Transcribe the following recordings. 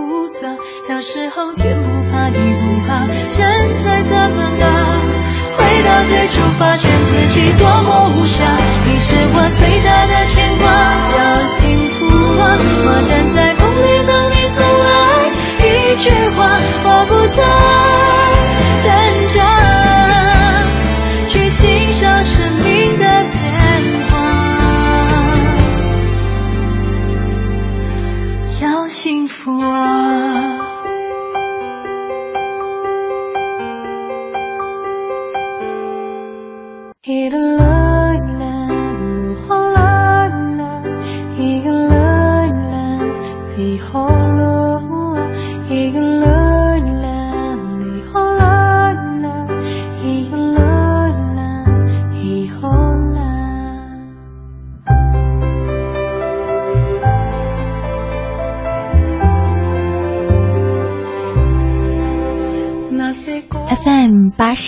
复杂。小时候天不怕地不怕，现在怎么了？回到最初，发现自己多么无暇。你是我最大的牵挂，要幸福啊，我站在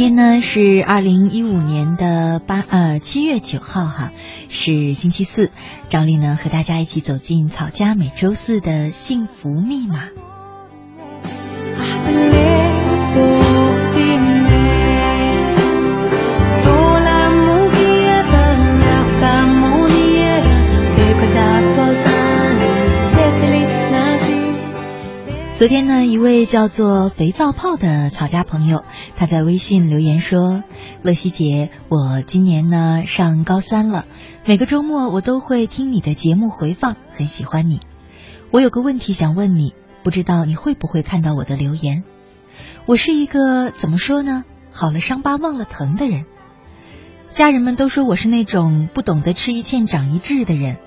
今天呢是二零一五年的八呃七月九号哈，是星期四。赵丽呢和大家一起走进草家每周四的幸福密码。昨天呢，一位叫做肥皂泡的草家朋友，他在微信留言说：“乐西姐，我今年呢上高三了，每个周末我都会听你的节目回放，很喜欢你。我有个问题想问你，不知道你会不会看到我的留言？我是一个怎么说呢？好了伤疤忘了疼的人。家人们都说我是那种不懂得吃一堑长一智的人。”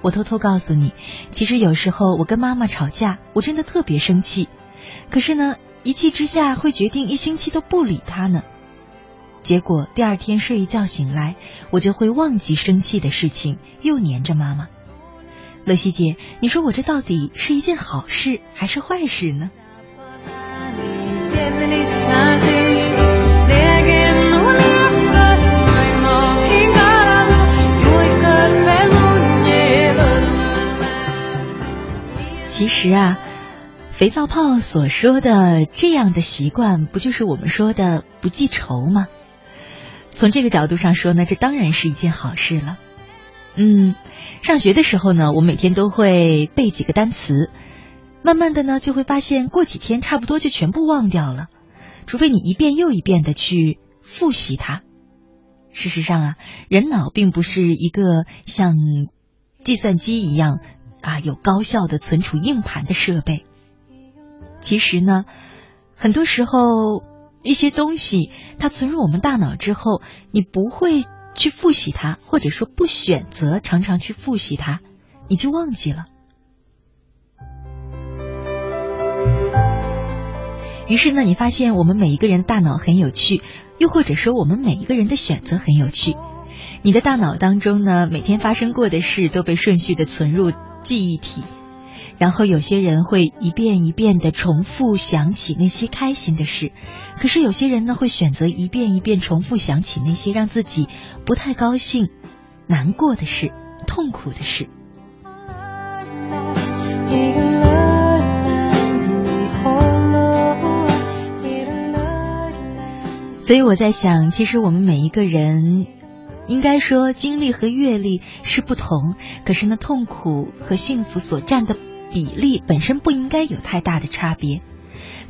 我偷偷告诉你，其实有时候我跟妈妈吵架，我真的特别生气。可是呢，一气之下会决定一星期都不理她呢。结果第二天睡一觉醒来，我就会忘记生气的事情，又黏着妈妈。乐西姐，你说我这到底是一件好事还是坏事呢？其实啊，肥皂泡所说的这样的习惯，不就是我们说的不记仇吗？从这个角度上说呢，这当然是一件好事了。嗯，上学的时候呢，我每天都会背几个单词，慢慢的呢，就会发现过几天差不多就全部忘掉了，除非你一遍又一遍的去复习它。事实上啊，人脑并不是一个像计算机一样。啊，有高效的存储硬盘的设备。其实呢，很多时候一些东西它存入我们大脑之后，你不会去复习它，或者说不选择常常去复习它，你就忘记了。于是呢，你发现我们每一个人大脑很有趣，又或者说我们每一个人的选择很有趣。你的大脑当中呢，每天发生过的事都被顺序的存入。记忆体，然后有些人会一遍一遍的重复想起那些开心的事，可是有些人呢会选择一遍一遍重复想起那些让自己不太高兴、难过的事、痛苦的事。所以我在想，其实我们每一个人，应该说经历和阅历是不同，可是呢，痛苦和幸福所占的比例本身不应该有太大的差别。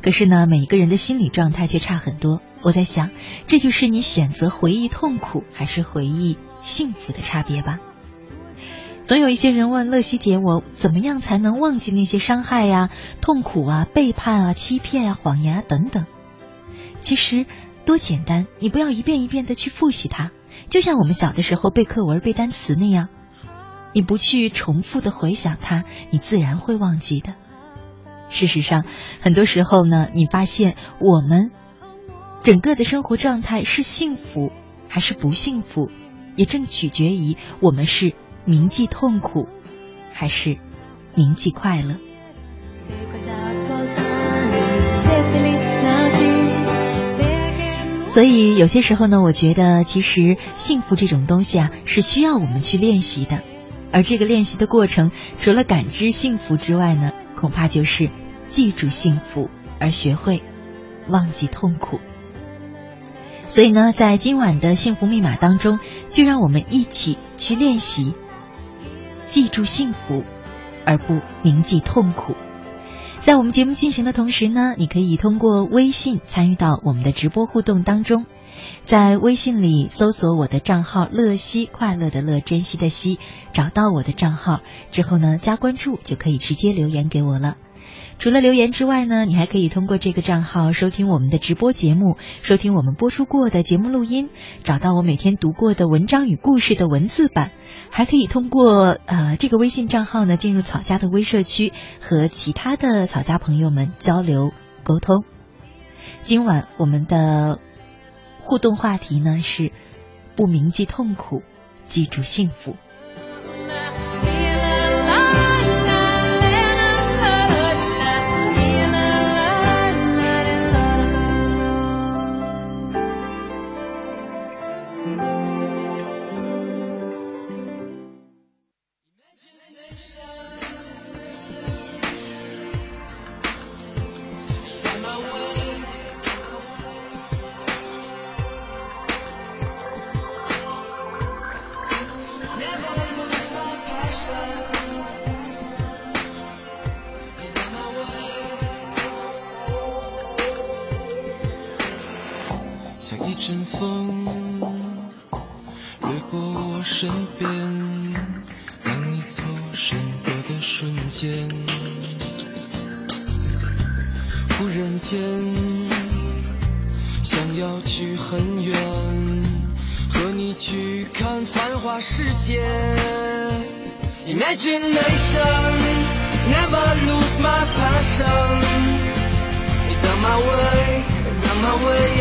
可是呢，每一个人的心理状态却差很多。我在想，这就是你选择回忆痛苦还是回忆幸福的差别吧。总有一些人问乐西姐，我怎么样才能忘记那些伤害呀、痛苦啊、背叛啊、欺骗啊、谎言啊等等？其实。多简单！你不要一遍一遍的去复习它，就像我们小的时候背课文、背单词那样，你不去重复的回想它，你自然会忘记的。事实上，很多时候呢，你发现我们整个的生活状态是幸福还是不幸福，也正取决于我们是铭记痛苦还是铭记快乐。所以有些时候呢，我觉得其实幸福这种东西啊，是需要我们去练习的。而这个练习的过程，除了感知幸福之外呢，恐怕就是记住幸福，而学会忘记痛苦。所以呢，在今晚的幸福密码当中，就让我们一起去练习记住幸福，而不铭记痛苦。在我们节目进行的同时呢，你可以通过微信参与到我们的直播互动当中，在微信里搜索我的账号“乐西快乐的乐珍惜的惜”，找到我的账号之后呢，加关注就可以直接留言给我了。除了留言之外呢，你还可以通过这个账号收听我们的直播节目，收听我们播出过的节目录音，找到我每天读过的文章与故事的文字版，还可以通过呃这个微信账号呢进入草家的微社区，和其他的草家朋友们交流沟通。今晚我们的互动话题呢是不铭记痛苦，记住幸福。阵风掠过我身边当你走神我的瞬间忽然间想要去很远和你去看繁华世界 imagination never lose my passion it's on my way it's on my way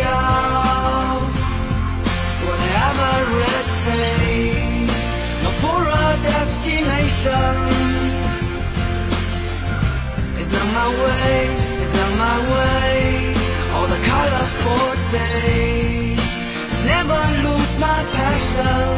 my passion.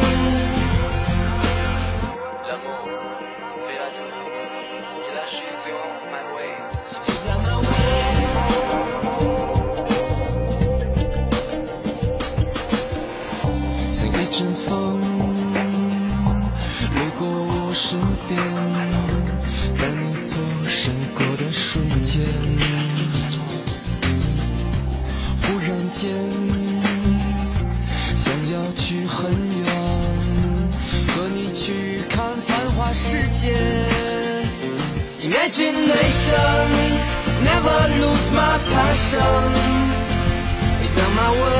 imagination, never lose my passion. It's on my way.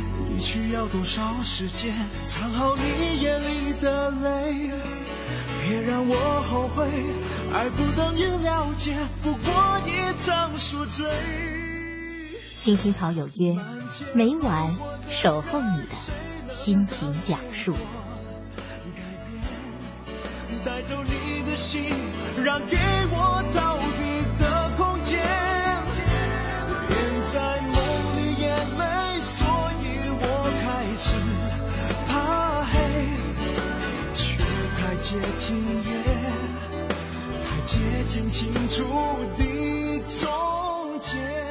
你需要多少时间藏好你眼里的泪？别让我后悔，爱不等于了解，不过一场宿醉。青青草有约，每晚守候你的心情讲述。带走你的心，让给我逃接近夜，太接近清楚的终结。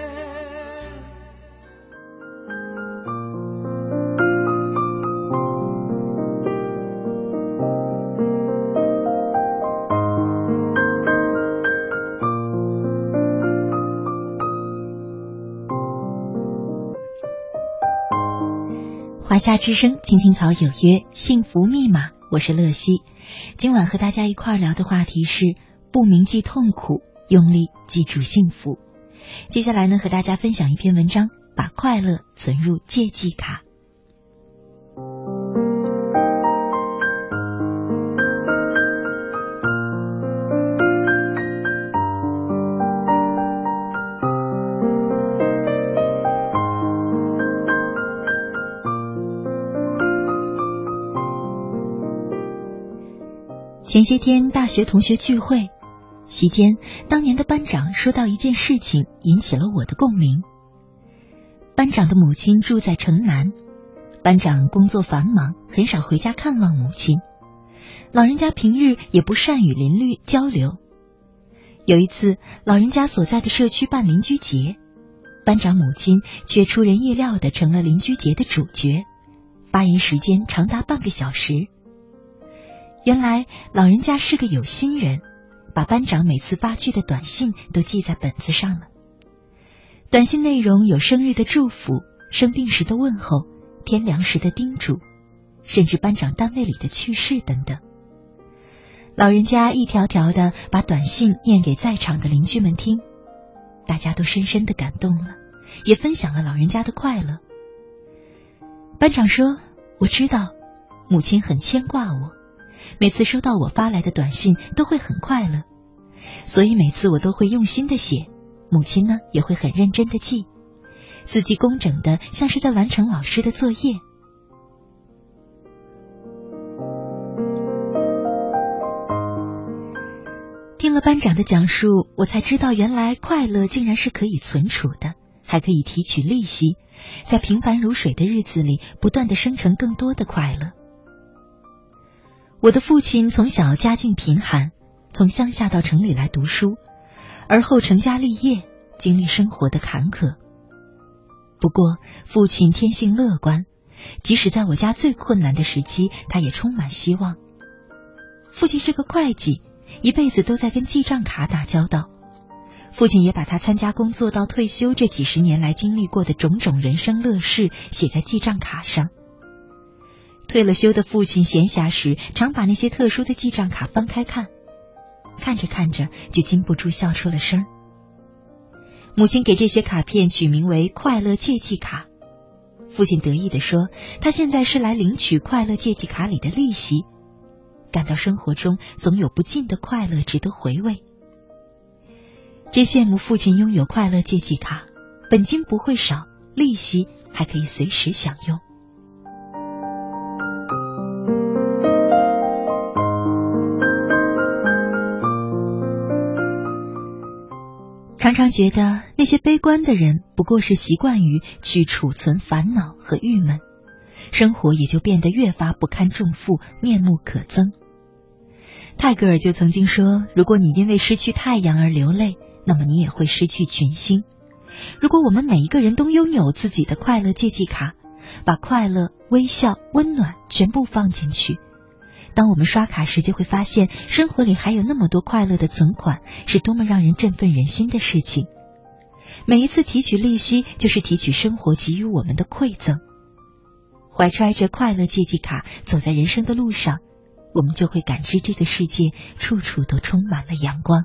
夏之声，青青草有约，幸福密码，我是乐西。今晚和大家一块儿聊的话题是不铭记痛苦，用力记住幸福。接下来呢，和大家分享一篇文章，把快乐存入借记卡。前些天大学同学聚会，席间，当年的班长说到一件事情，引起了我的共鸣。班长的母亲住在城南，班长工作繁忙，很少回家看望母亲。老人家平日也不善与邻居交流。有一次，老人家所在的社区办邻居节，班长母亲却出人意料的成了邻居节的主角，发言时间长达半个小时。原来老人家是个有心人，把班长每次发去的短信都记在本子上了。短信内容有生日的祝福、生病时的问候、天凉时的叮嘱，甚至班长单位里的趣事等等。老人家一条条的把短信念给在场的邻居们听，大家都深深的感动了，也分享了老人家的快乐。班长说：“我知道，母亲很牵挂我。”每次收到我发来的短信，都会很快乐，所以每次我都会用心的写，母亲呢也会很认真的记，字迹工整的，像是在完成老师的作业。听了班长的讲述，我才知道，原来快乐竟然是可以存储的，还可以提取利息，在平凡如水的日子里，不断的生成更多的快乐。我的父亲从小家境贫寒，从乡下到城里来读书，而后成家立业，经历生活的坎坷。不过，父亲天性乐观，即使在我家最困难的时期，他也充满希望。父亲是个会计，一辈子都在跟记账卡打交道。父亲也把他参加工作到退休这几十年来经历过的种种人生乐事写在记账卡上。退了休的父亲，闲暇时常把那些特殊的记账卡翻开看，看着看着就禁不住笑出了声。母亲给这些卡片取名为“快乐借记卡”，父亲得意地说：“他现在是来领取快乐借记卡里的利息，感到生活中总有不尽的快乐值得回味。”真羡慕父亲拥有快乐借记卡，本金不会少，利息还可以随时享用。常常觉得那些悲观的人不过是习惯于去储存烦恼和郁闷，生活也就变得越发不堪重负，面目可憎。泰戈尔就曾经说：“如果你因为失去太阳而流泪，那么你也会失去群星。”如果我们每一个人都拥有自己的快乐借记卡，把快乐、微笑、温暖全部放进去。当我们刷卡时，就会发现生活里还有那么多快乐的存款，是多么让人振奋人心的事情。每一次提取利息，就是提取生活给予我们的馈赠。怀揣着快乐借记卡走在人生的路上，我们就会感知这个世界处处都充满了阳光。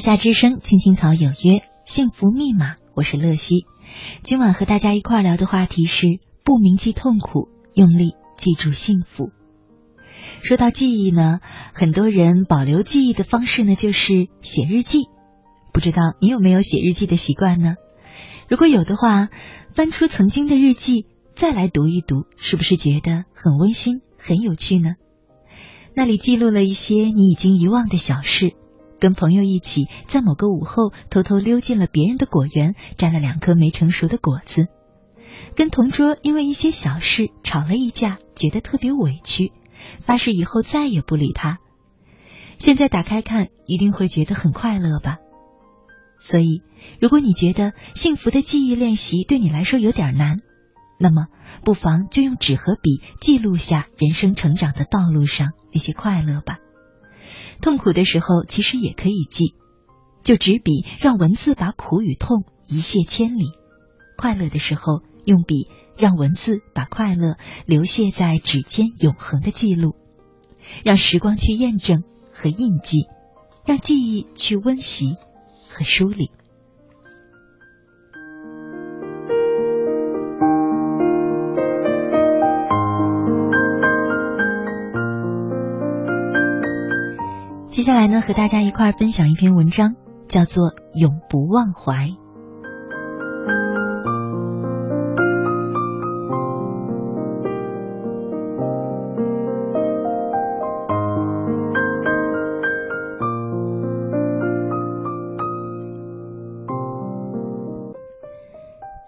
夏之声，青青草有约，幸福密码，我是乐西。今晚和大家一块聊的话题是：不铭记痛苦，用力记住幸福。说到记忆呢，很多人保留记忆的方式呢，就是写日记。不知道你有没有写日记的习惯呢？如果有的话，翻出曾经的日记，再来读一读，是不是觉得很温馨、很有趣呢？那里记录了一些你已经遗忘的小事，跟朋友一起在某个午后偷偷溜进了别人的果园，摘了两颗没成熟的果子；跟同桌因为一些小事吵了一架，觉得特别委屈，发誓以后再也不理他。现在打开看，一定会觉得很快乐吧。所以，如果你觉得幸福的记忆练习对你来说有点难，那么不妨就用纸和笔记录下人生成长的道路上那些快乐吧。痛苦的时候其实也可以记，就执笔让文字把苦与痛一泻千里；快乐的时候用笔让文字把快乐流泻在指尖永恒的记录，让时光去验证和印记，让记忆去温习。和梳理。接下来呢，和大家一块分享一篇文章，叫做《永不忘怀》。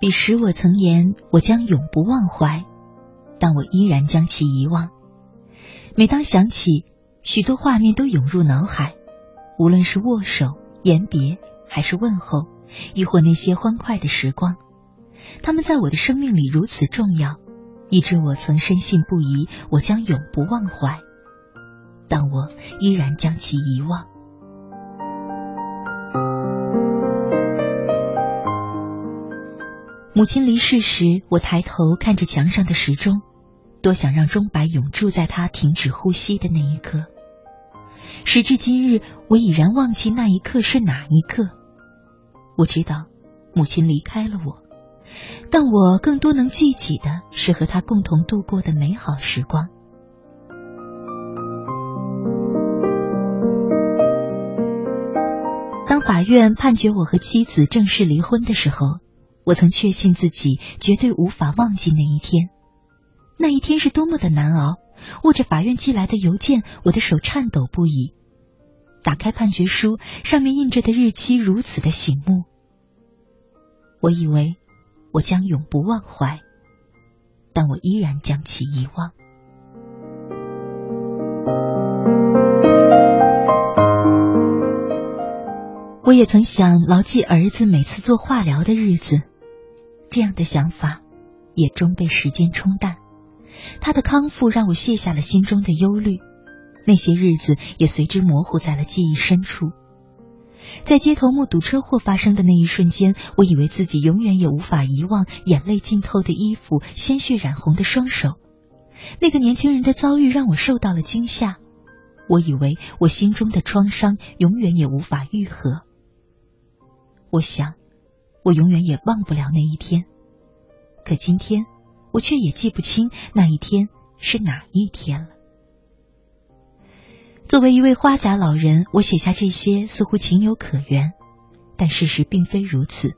彼时我曾言，我将永不忘怀，但我依然将其遗忘。每当想起，许多画面都涌入脑海，无论是握手、言别，还是问候，亦或那些欢快的时光，他们在我的生命里如此重要，以致我曾深信不疑，我将永不忘怀，但我依然将其遗忘。母亲离世时，我抬头看着墙上的时钟，多想让钟摆永驻在她停止呼吸的那一刻。时至今日，我已然忘记那一刻是哪一刻。我知道，母亲离开了我，但我更多能记起的是和她共同度过的美好时光。当法院判决我和妻子正式离婚的时候。我曾确信自己绝对无法忘记那一天，那一天是多么的难熬。握着法院寄来的邮件，我的手颤抖不已。打开判决书，上面印着的日期如此的醒目。我以为我将永不忘怀，但我依然将其遗忘。我也曾想牢记儿子每次做化疗的日子。这样的想法也终被时间冲淡。他的康复让我卸下了心中的忧虑，那些日子也随之模糊在了记忆深处。在街头目睹车祸发生的那一瞬间，我以为自己永远也无法遗忘眼泪浸透的衣服、鲜血染红的双手。那个年轻人的遭遇让我受到了惊吓，我以为我心中的创伤永远也无法愈合。我想。我永远也忘不了那一天，可今天我却也记不清那一天是哪一天了。作为一位花甲老人，我写下这些似乎情有可原，但事实并非如此。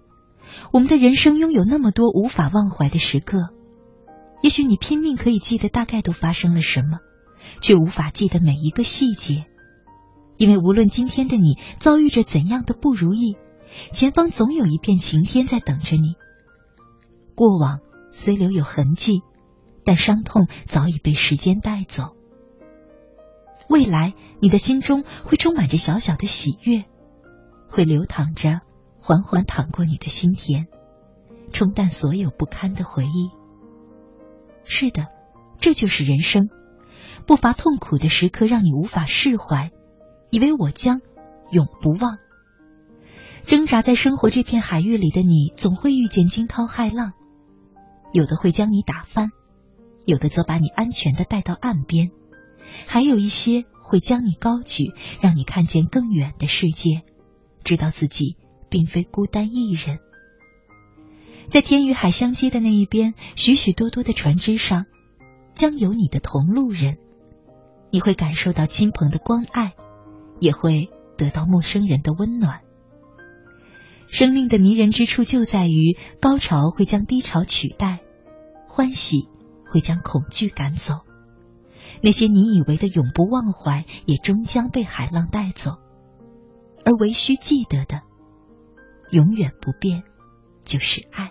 我们的人生拥有那么多无法忘怀的时刻，也许你拼命可以记得大概都发生了什么，却无法记得每一个细节，因为无论今天的你遭遇着怎样的不如意。前方总有一片晴天在等着你。过往虽留有痕迹，但伤痛早已被时间带走。未来，你的心中会充满着小小的喜悦，会流淌着，缓缓淌过你的心田，冲淡所有不堪的回忆。是的，这就是人生，不乏痛苦的时刻，让你无法释怀，以为我将永不忘。挣扎在生活这片海域里的你，总会遇见惊涛骇浪，有的会将你打翻，有的则把你安全的带到岸边，还有一些会将你高举，让你看见更远的世界，知道自己并非孤单一人。在天与海相接的那一边，许许多多的船只上，将有你的同路人，你会感受到亲朋的关爱，也会得到陌生人的温暖。生命的迷人之处就在于，高潮会将低潮取代，欢喜会将恐惧赶走，那些你以为的永不忘怀，也终将被海浪带走，而唯需记得的，永远不变，就是爱。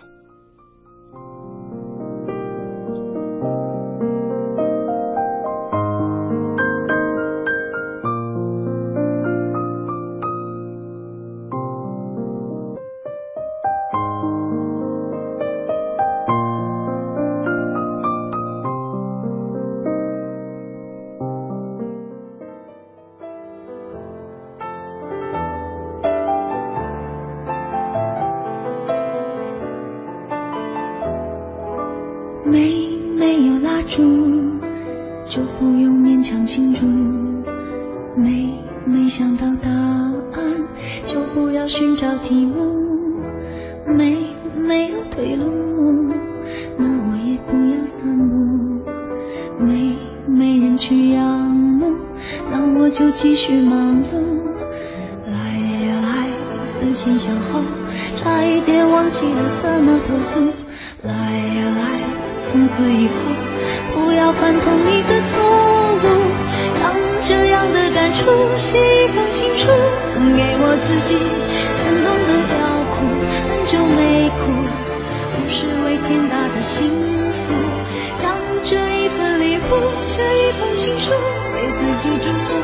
写一封情书送给我自己感动得要哭很久没哭不是为天大的幸福将这一份礼物这一封情书给自己祝福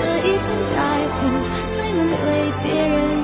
这一份在乎才能对别人。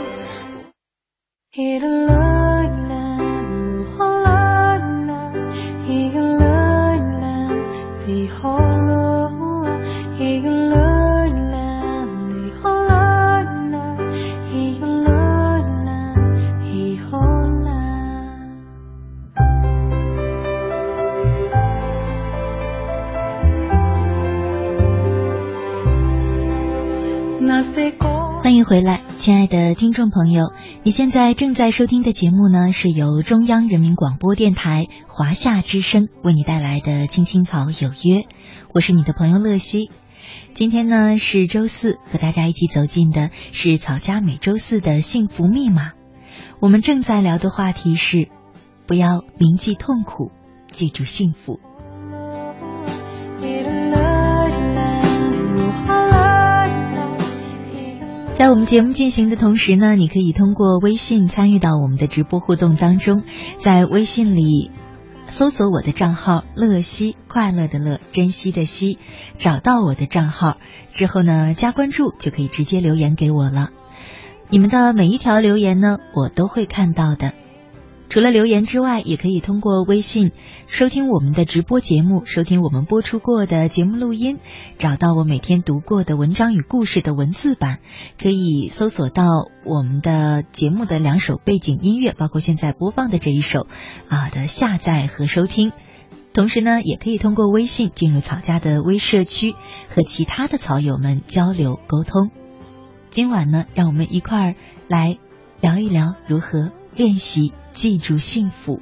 亲爱的听众朋友，你现在正在收听的节目呢，是由中央人民广播电台华夏之声为你带来的《青青草有约》，我是你的朋友乐西。今天呢是周四，和大家一起走进的是草家每周四的幸福密码。我们正在聊的话题是：不要铭记痛苦，记住幸福。在我们节目进行的同时呢，你可以通过微信参与到我们的直播互动当中，在微信里搜索我的账号“乐西”，快乐的乐，珍惜的惜，找到我的账号之后呢，加关注就可以直接留言给我了。你们的每一条留言呢，我都会看到的。除了留言之外，也可以通过微信收听我们的直播节目，收听我们播出过的节目录音，找到我每天读过的文章与故事的文字版，可以搜索到我们的节目的两首背景音乐，包括现在播放的这一首啊的下载和收听。同时呢，也可以通过微信进入草家的微社区，和其他的草友们交流沟通。今晚呢，让我们一块儿来聊一聊如何练习。记住幸福，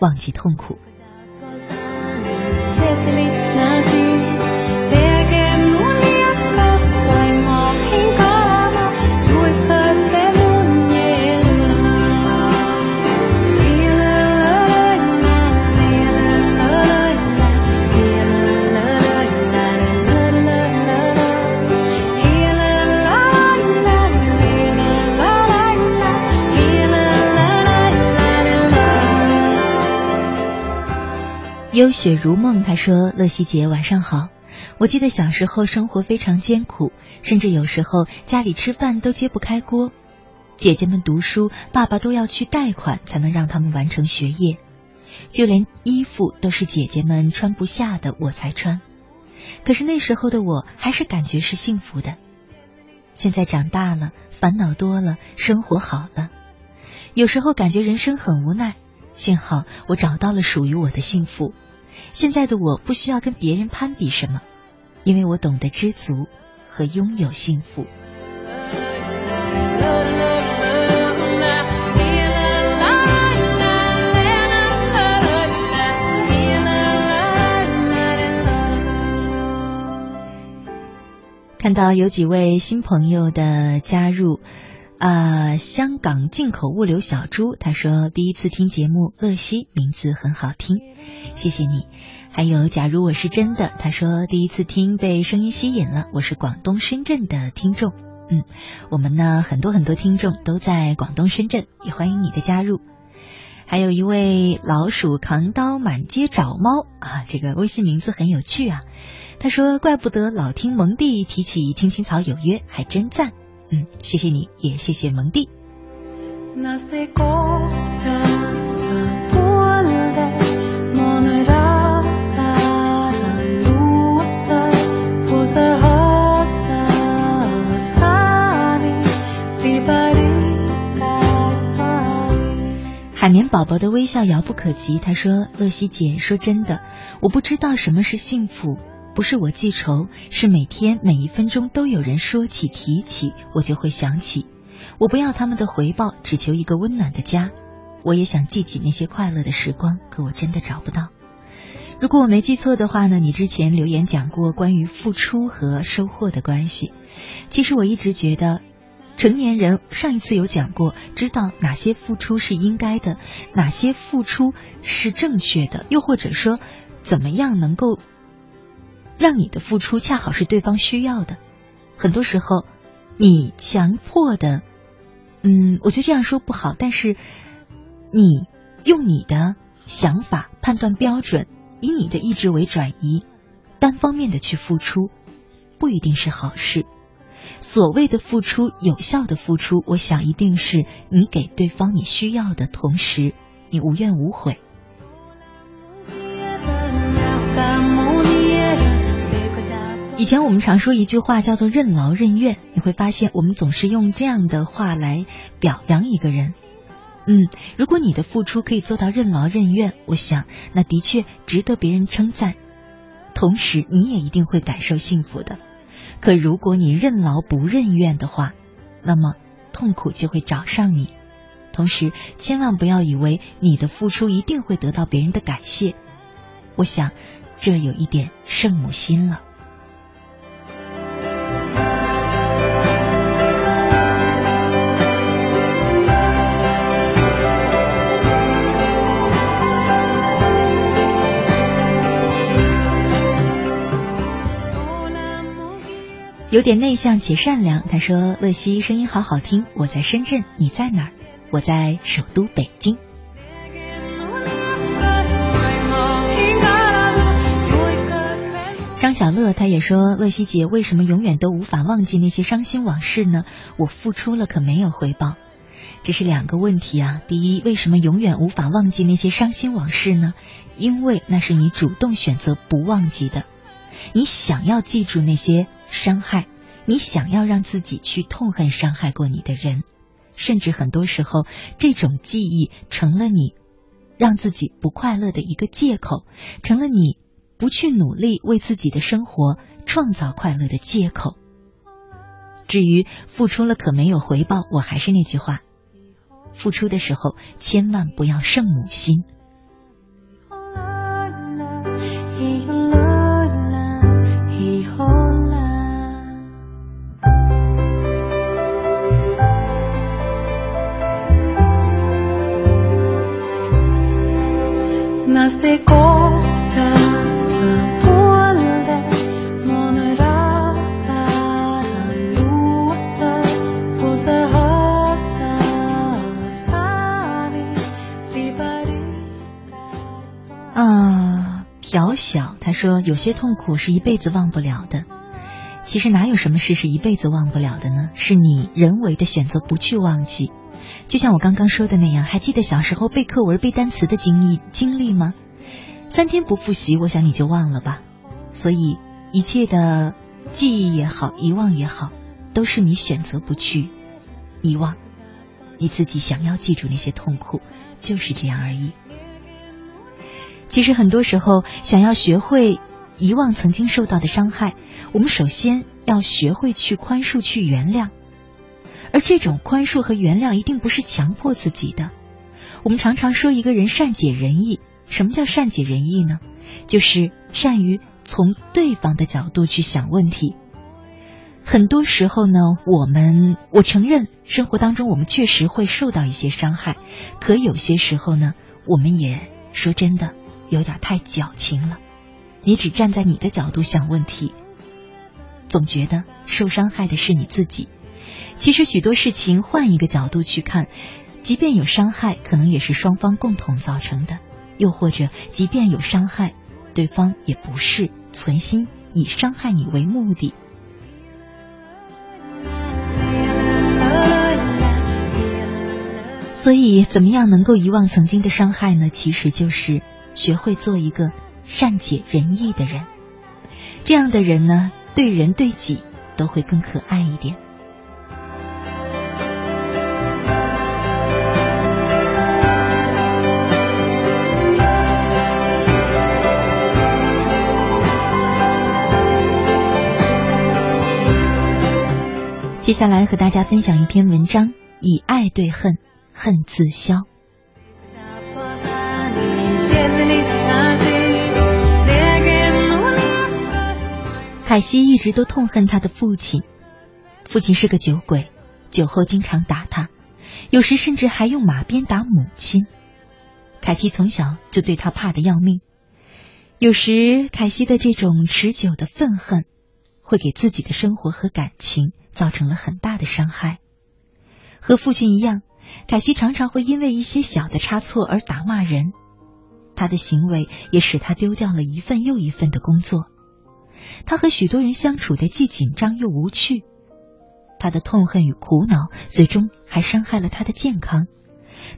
忘记痛苦。悠雪如梦，他说：“乐西姐，晚上好。我记得小时候生活非常艰苦，甚至有时候家里吃饭都揭不开锅。姐姐们读书，爸爸都要去贷款才能让他们完成学业。就连衣服都是姐姐们穿不下的，我才穿。可是那时候的我还是感觉是幸福的。现在长大了，烦恼多了，生活好了，有时候感觉人生很无奈。幸好我找到了属于我的幸福。现在的我不需要跟别人攀比什么，因为我懂得知足和拥有幸福。看到有几位新朋友的加入，啊，香港进口物流小猪他说第一次听节目，乐西名字很好听，谢谢你。还有假如我是真的，他说第一次听被声音吸引了，我是广东深圳的听众，嗯，我们呢很多很多听众都在广东深圳，也欢迎你的加入。还有一位老鼠扛刀满街找猫啊，这个微信名字很有趣啊。他说：“怪不得老听蒙蒂提起青青草有约，还真赞。”嗯，谢谢你也谢谢蒙蒂。海绵宝宝的微笑遥不可及。他说：“乐西姐，说真的，我不知道什么是幸福。”不是我记仇，是每天每一分钟都有人说起提起，我就会想起。我不要他们的回报，只求一个温暖的家。我也想记起那些快乐的时光，可我真的找不到。如果我没记错的话呢，你之前留言讲过关于付出和收获的关系。其实我一直觉得，成年人上一次有讲过，知道哪些付出是应该的，哪些付出是正确的，又或者说，怎么样能够。让你的付出恰好是对方需要的，很多时候，你强迫的，嗯，我觉得这样说不好，但是你用你的想法判断标准，以你的意志为转移，单方面的去付出，不一定是好事。所谓的付出，有效的付出，我想一定是你给对方你需要的同时，你无怨无悔。以前我们常说一句话叫做“任劳任怨”，你会发现我们总是用这样的话来表扬一个人。嗯，如果你的付出可以做到任劳任怨，我想那的确值得别人称赞，同时你也一定会感受幸福的。可如果你任劳不任怨的话，那么痛苦就会找上你。同时，千万不要以为你的付出一定会得到别人的感谢，我想这有一点圣母心了。有点内向且善良。他说：“乐西声音好好听，我在深圳，你在哪儿？我在首都北京。”张小乐他也说：“乐西姐为什么永远都无法忘记那些伤心往事呢？我付出了可没有回报，这是两个问题啊。第一，为什么永远无法忘记那些伤心往事呢？因为那是你主动选择不忘记的。”你想要记住那些伤害，你想要让自己去痛恨伤害过你的人，甚至很多时候，这种记忆成了你让自己不快乐的一个借口，成了你不去努力为自己的生活创造快乐的借口。至于付出了可没有回报，我还是那句话，付出的时候千万不要圣母心。啊，朴小他说有些痛苦是一辈子忘不了的。其实哪有什么事是一辈子忘不了的呢？是你人为的选择不去忘记。就像我刚刚说的那样，还记得小时候背课文、背单词的经历经历吗？三天不复习，我想你就忘了吧。所以一切的记忆也好，遗忘也好，都是你选择不去遗忘。你自己想要记住那些痛苦，就是这样而已。其实很多时候，想要学会。遗忘曾经受到的伤害，我们首先要学会去宽恕、去原谅。而这种宽恕和原谅一定不是强迫自己的。我们常常说一个人善解人意，什么叫善解人意呢？就是善于从对方的角度去想问题。很多时候呢，我们我承认生活当中我们确实会受到一些伤害，可有些时候呢，我们也说真的有点太矫情了。你只站在你的角度想问题，总觉得受伤害的是你自己。其实许多事情换一个角度去看，即便有伤害，可能也是双方共同造成的；又或者，即便有伤害，对方也不是存心以伤害你为目的。所以，怎么样能够遗忘曾经的伤害呢？其实就是学会做一个。善解人意的人，这样的人呢，对人对己都会更可爱一点。接下来和大家分享一篇文章：以爱对恨，恨自消。凯西一直都痛恨他的父亲，父亲是个酒鬼，酒后经常打他，有时甚至还用马鞭打母亲。凯西从小就对他怕得要命，有时凯西的这种持久的愤恨，会给自己的生活和感情造成了很大的伤害。和父亲一样，凯西常常会因为一些小的差错而打骂人，他的行为也使他丢掉了一份又一份的工作。他和许多人相处的既紧张又无趣，他的痛恨与苦恼最终还伤害了他的健康，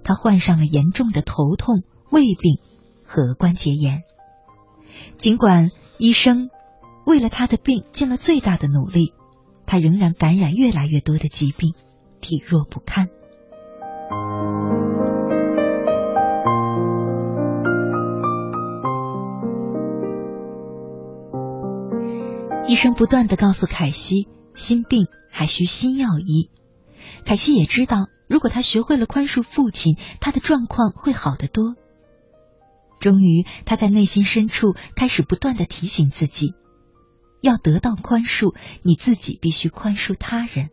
他患上了严重的头痛、胃病和关节炎。尽管医生为了他的病尽了最大的努力，他仍然感染越来越多的疾病，体弱不堪。医生不断的告诉凯西，心病还需心药医。凯西也知道，如果他学会了宽恕父亲，他的状况会好得多。终于，他在内心深处开始不断的提醒自己，要得到宽恕，你自己必须宽恕他人。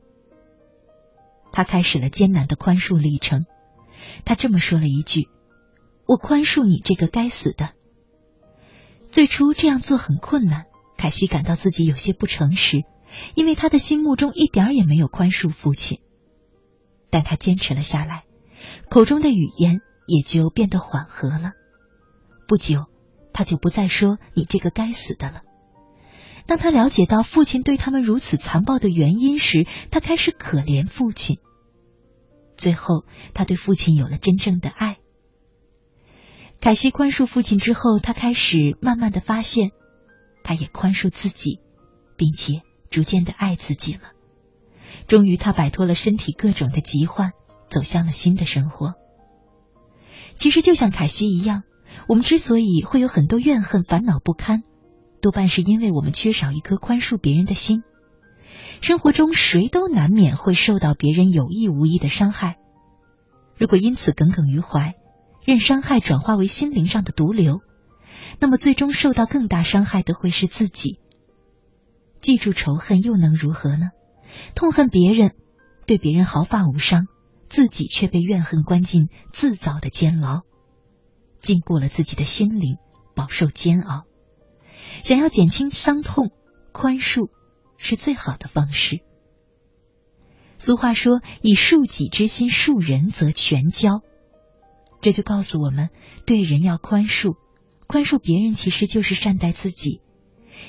他开始了艰难的宽恕历程。他这么说了一句：“我宽恕你这个该死的。”最初这样做很困难。凯西感到自己有些不诚实，因为他的心目中一点也没有宽恕父亲。但他坚持了下来，口中的语言也就变得缓和了。不久，他就不再说“你这个该死的”了。当他了解到父亲对他们如此残暴的原因时，他开始可怜父亲。最后，他对父亲有了真正的爱。凯西宽恕父亲之后，他开始慢慢的发现。他也宽恕自己，并且逐渐的爱自己了。终于，他摆脱了身体各种的疾患，走向了新的生活。其实，就像凯西一样，我们之所以会有很多怨恨、烦恼不堪，多半是因为我们缺少一颗宽恕别人的心。生活中，谁都难免会受到别人有意无意的伤害。如果因此耿耿于怀，任伤害转化为心灵上的毒瘤。那么，最终受到更大伤害的会是自己。记住仇恨又能如何呢？痛恨别人，对别人毫发无伤，自己却被怨恨关进自造的监牢，禁锢了自己的心灵，饱受煎熬。想要减轻伤痛，宽恕是最好的方式。俗话说：“以恕己之心恕人，则全交。”这就告诉我们，对人要宽恕。宽恕别人其实就是善待自己，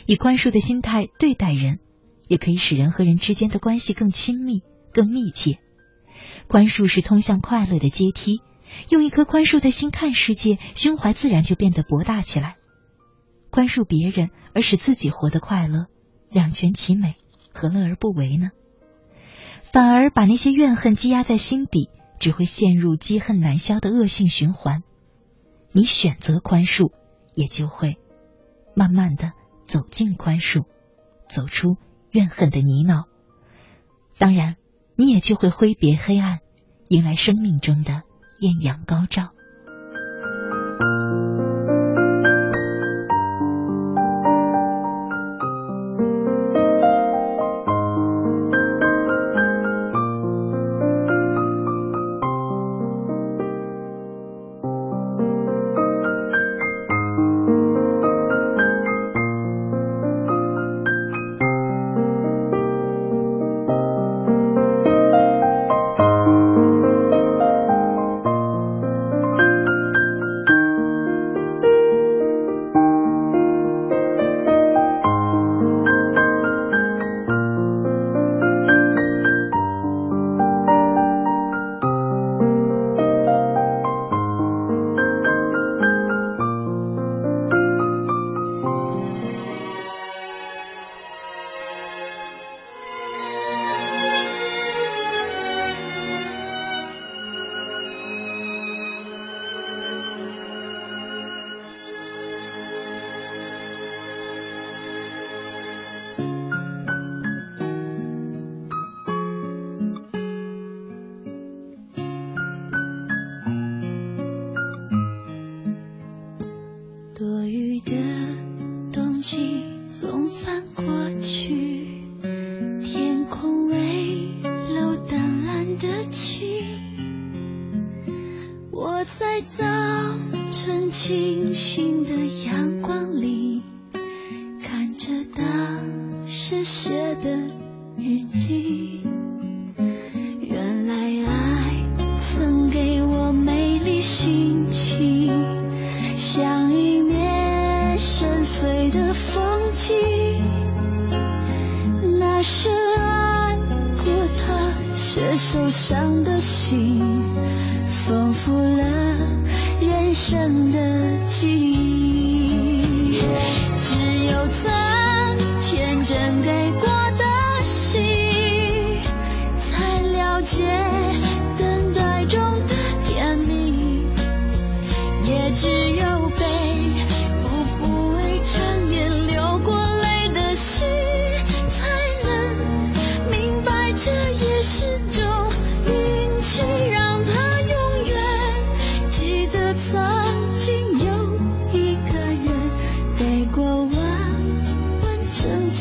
以宽恕的心态对待人，也可以使人和人之间的关系更亲密、更密切。宽恕是通向快乐的阶梯，用一颗宽恕的心看世界，胸怀自然就变得博大起来。宽恕别人而使自己活得快乐，两全其美，何乐而不为呢？反而把那些怨恨积压在心底，只会陷入积恨难消的恶性循环。你选择宽恕，也就会慢慢的走进宽恕，走出怨恨的泥淖。当然。你也就会挥别黑暗，迎来生命中的艳阳高照。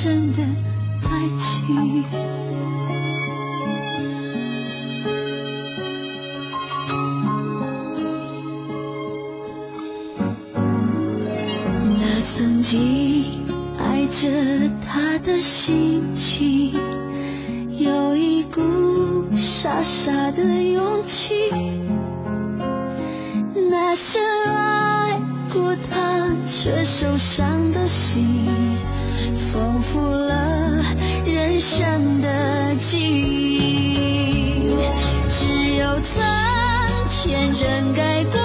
真的爱情那曾经爱着他的心情有一股傻傻的勇气那深爱过他却受伤的心。丰富了人生的记忆，只有曾天真。该。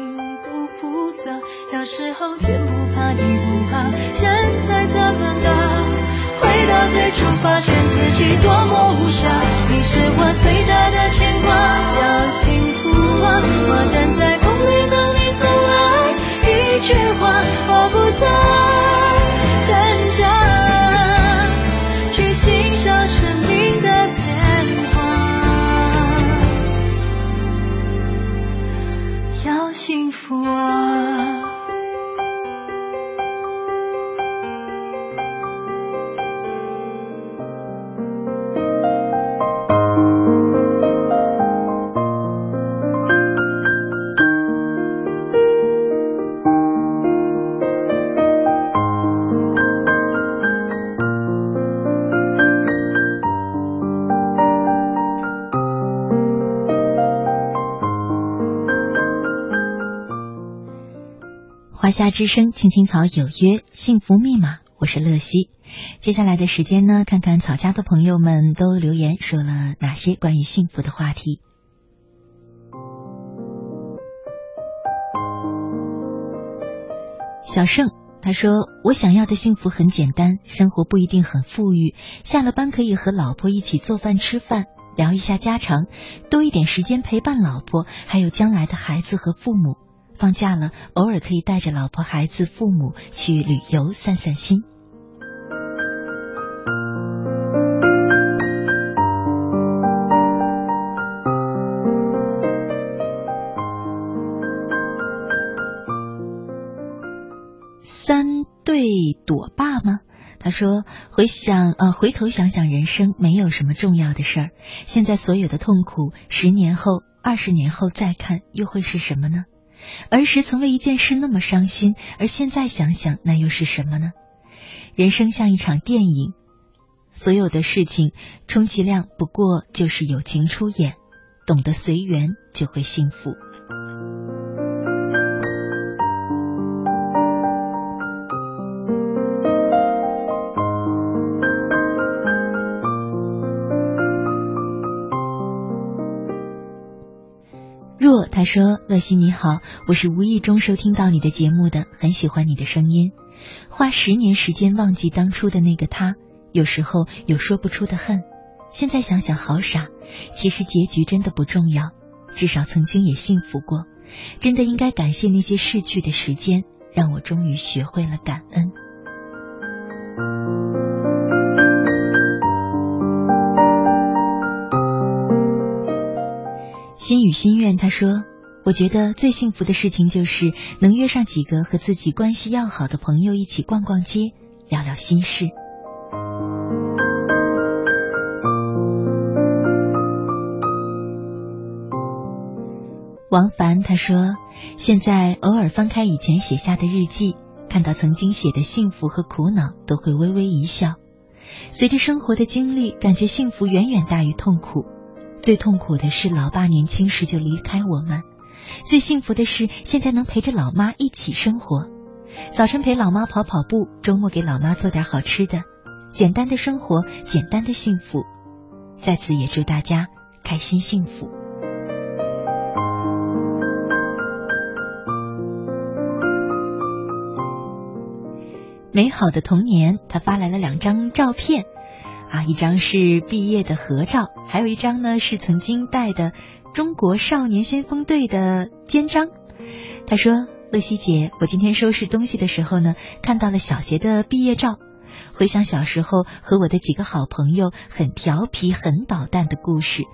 并不复杂。小时候天不怕地不怕，现在怎么了？回到最初，发现自己多么无暇。你是我最大的之声，青青草有约，幸福密码，我是乐西。接下来的时间呢，看看草家的朋友们都留言说了哪些关于幸福的话题。小盛他说：“我想要的幸福很简单，生活不一定很富裕，下了班可以和老婆一起做饭吃饭，聊一下家常，多一点时间陪伴老婆，还有将来的孩子和父母。放假了，偶尔可以带着老婆、孩子、父母去旅游散散心。”三对朵爸吗？他说：“回想呃，回头想想人生，没有什么重要的事儿。现在所有的痛苦，十年后、二十年后再看，又会是什么呢？儿时曾为一件事那么伤心，而现在想想，那又是什么呢？人生像一场电影，所有的事情，充其量不过就是友情出演，懂得随缘，就会幸福。”他说：“乐西你好，我是无意中收听到你的节目的，很喜欢你的声音。花十年时间忘记当初的那个他，有时候有说不出的恨。现在想想好傻，其实结局真的不重要，至少曾经也幸福过。真的应该感谢那些逝去的时间，让我终于学会了感恩。”心语心愿，他说：“我觉得最幸福的事情就是能约上几个和自己关系要好的朋友一起逛逛街，聊聊心事。”王凡他说：“现在偶尔翻开以前写下的日记，看到曾经写的幸福和苦恼，都会微微一笑。随着生活的经历，感觉幸福远远大于痛苦。”最痛苦的是老爸年轻时就离开我们，最幸福的是现在能陪着老妈一起生活。早晨陪老妈跑跑步，周末给老妈做点好吃的，简单的生活，简单的幸福。在此也祝大家开心幸福。美好的童年，他发来了两张照片。啊，一张是毕业的合照，还有一张呢是曾经带的中国少年先锋队的肩章。他说：“乐西姐，我今天收拾东西的时候呢，看到了小学的毕业照，回想小时候和我的几个好朋友很调皮、很捣蛋的故事。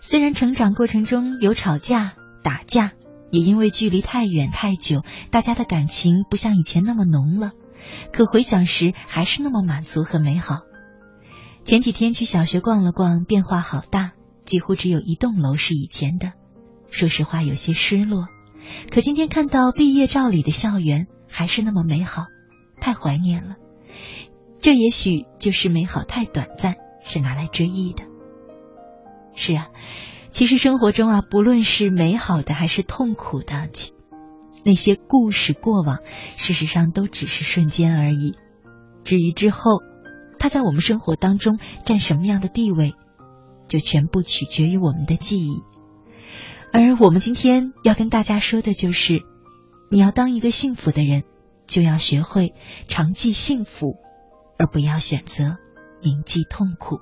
虽然成长过程中有吵架、打架，也因为距离太远太久，大家的感情不像以前那么浓了，可回想时还是那么满足和美好。”前几天去小学逛了逛，变化好大，几乎只有一栋楼是以前的。说实话，有些失落。可今天看到毕业照里的校园还是那么美好，太怀念了。这也许就是美好太短暂，是拿来追忆的。是啊，其实生活中啊，不论是美好的还是痛苦的，那些故事过往，事实上都只是瞬间而已。至于之后，它在我们生活当中占什么样的地位，就全部取决于我们的记忆。而我们今天要跟大家说的就是，你要当一个幸福的人，就要学会常记幸福，而不要选择铭记痛苦。